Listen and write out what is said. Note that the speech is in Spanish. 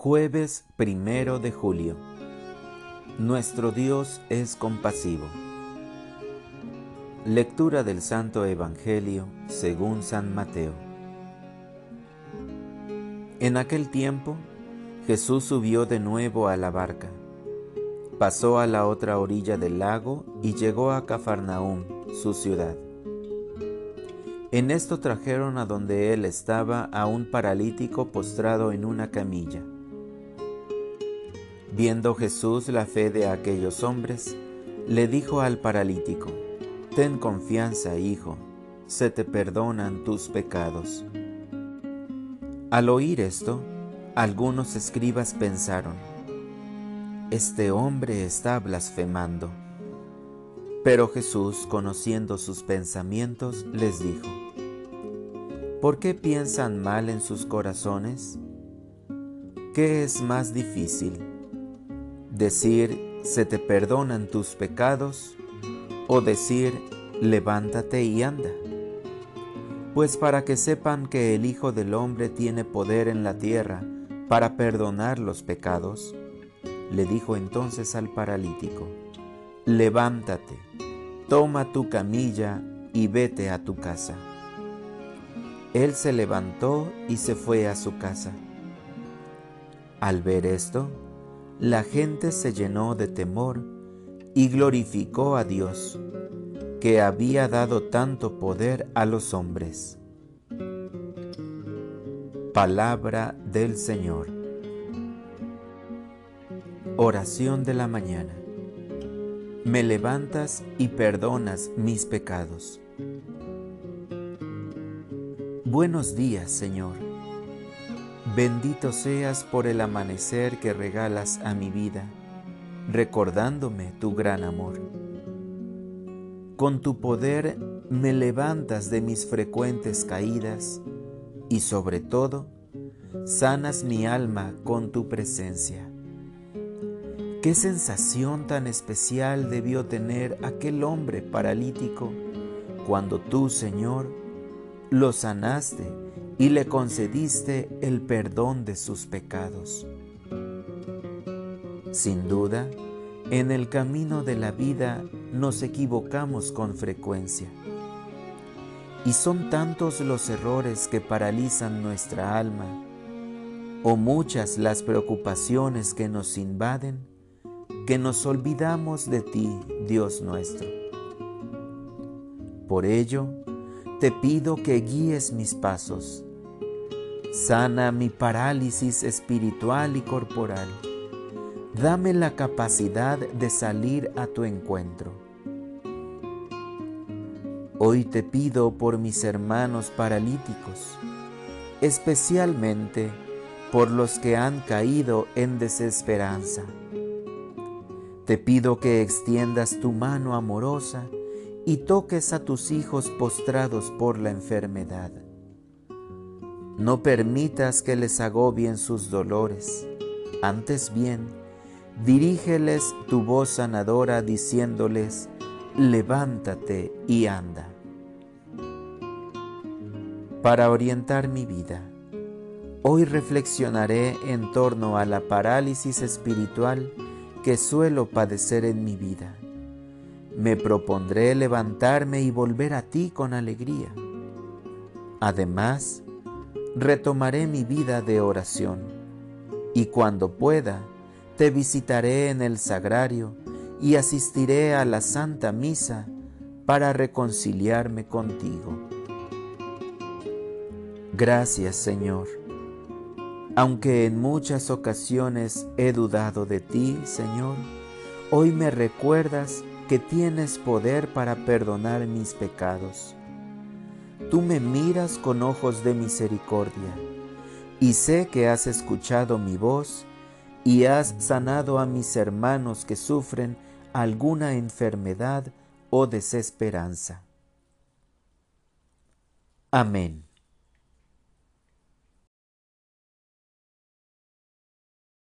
Jueves primero de julio. Nuestro Dios es compasivo. Lectura del Santo Evangelio según San Mateo. En aquel tiempo, Jesús subió de nuevo a la barca, pasó a la otra orilla del lago y llegó a Cafarnaúm, su ciudad. En esto trajeron a donde él estaba a un paralítico postrado en una camilla. Viendo Jesús la fe de aquellos hombres, le dijo al paralítico, Ten confianza, hijo, se te perdonan tus pecados. Al oír esto, algunos escribas pensaron, Este hombre está blasfemando. Pero Jesús, conociendo sus pensamientos, les dijo, ¿Por qué piensan mal en sus corazones? ¿Qué es más difícil? Decir, se te perdonan tus pecados, o decir, levántate y anda. Pues para que sepan que el Hijo del Hombre tiene poder en la tierra para perdonar los pecados, le dijo entonces al paralítico, levántate, toma tu camilla y vete a tu casa. Él se levantó y se fue a su casa. Al ver esto, la gente se llenó de temor y glorificó a Dios, que había dado tanto poder a los hombres. Palabra del Señor. Oración de la mañana. Me levantas y perdonas mis pecados. Buenos días, Señor Bendito seas por el amanecer que regalas a mi vida, recordándome tu gran amor. Con tu poder me levantas de mis frecuentes caídas y sobre todo sanas mi alma con tu presencia. Qué sensación tan especial debió tener aquel hombre paralítico cuando tú, Señor, lo sanaste y le concediste el perdón de sus pecados. Sin duda, en el camino de la vida nos equivocamos con frecuencia. Y son tantos los errores que paralizan nuestra alma, o muchas las preocupaciones que nos invaden, que nos olvidamos de ti, Dios nuestro. Por ello, te pido que guíes mis pasos Sana mi parálisis espiritual y corporal. Dame la capacidad de salir a tu encuentro. Hoy te pido por mis hermanos paralíticos, especialmente por los que han caído en desesperanza. Te pido que extiendas tu mano amorosa y toques a tus hijos postrados por la enfermedad no permitas que les agobien sus dolores. Antes bien, dirígeles tu voz sanadora diciéndoles, levántate y anda. Para orientar mi vida, hoy reflexionaré en torno a la parálisis espiritual que suelo padecer en mi vida. Me propondré levantarme y volver a ti con alegría. Además, retomaré mi vida de oración y cuando pueda te visitaré en el sagrario y asistiré a la Santa Misa para reconciliarme contigo. Gracias Señor, aunque en muchas ocasiones he dudado de ti, Señor, hoy me recuerdas que tienes poder para perdonar mis pecados tú me miras con ojos de misericordia, y sé que has escuchado mi voz y has sanado a mis hermanos que sufren alguna enfermedad o desesperanza. Amén.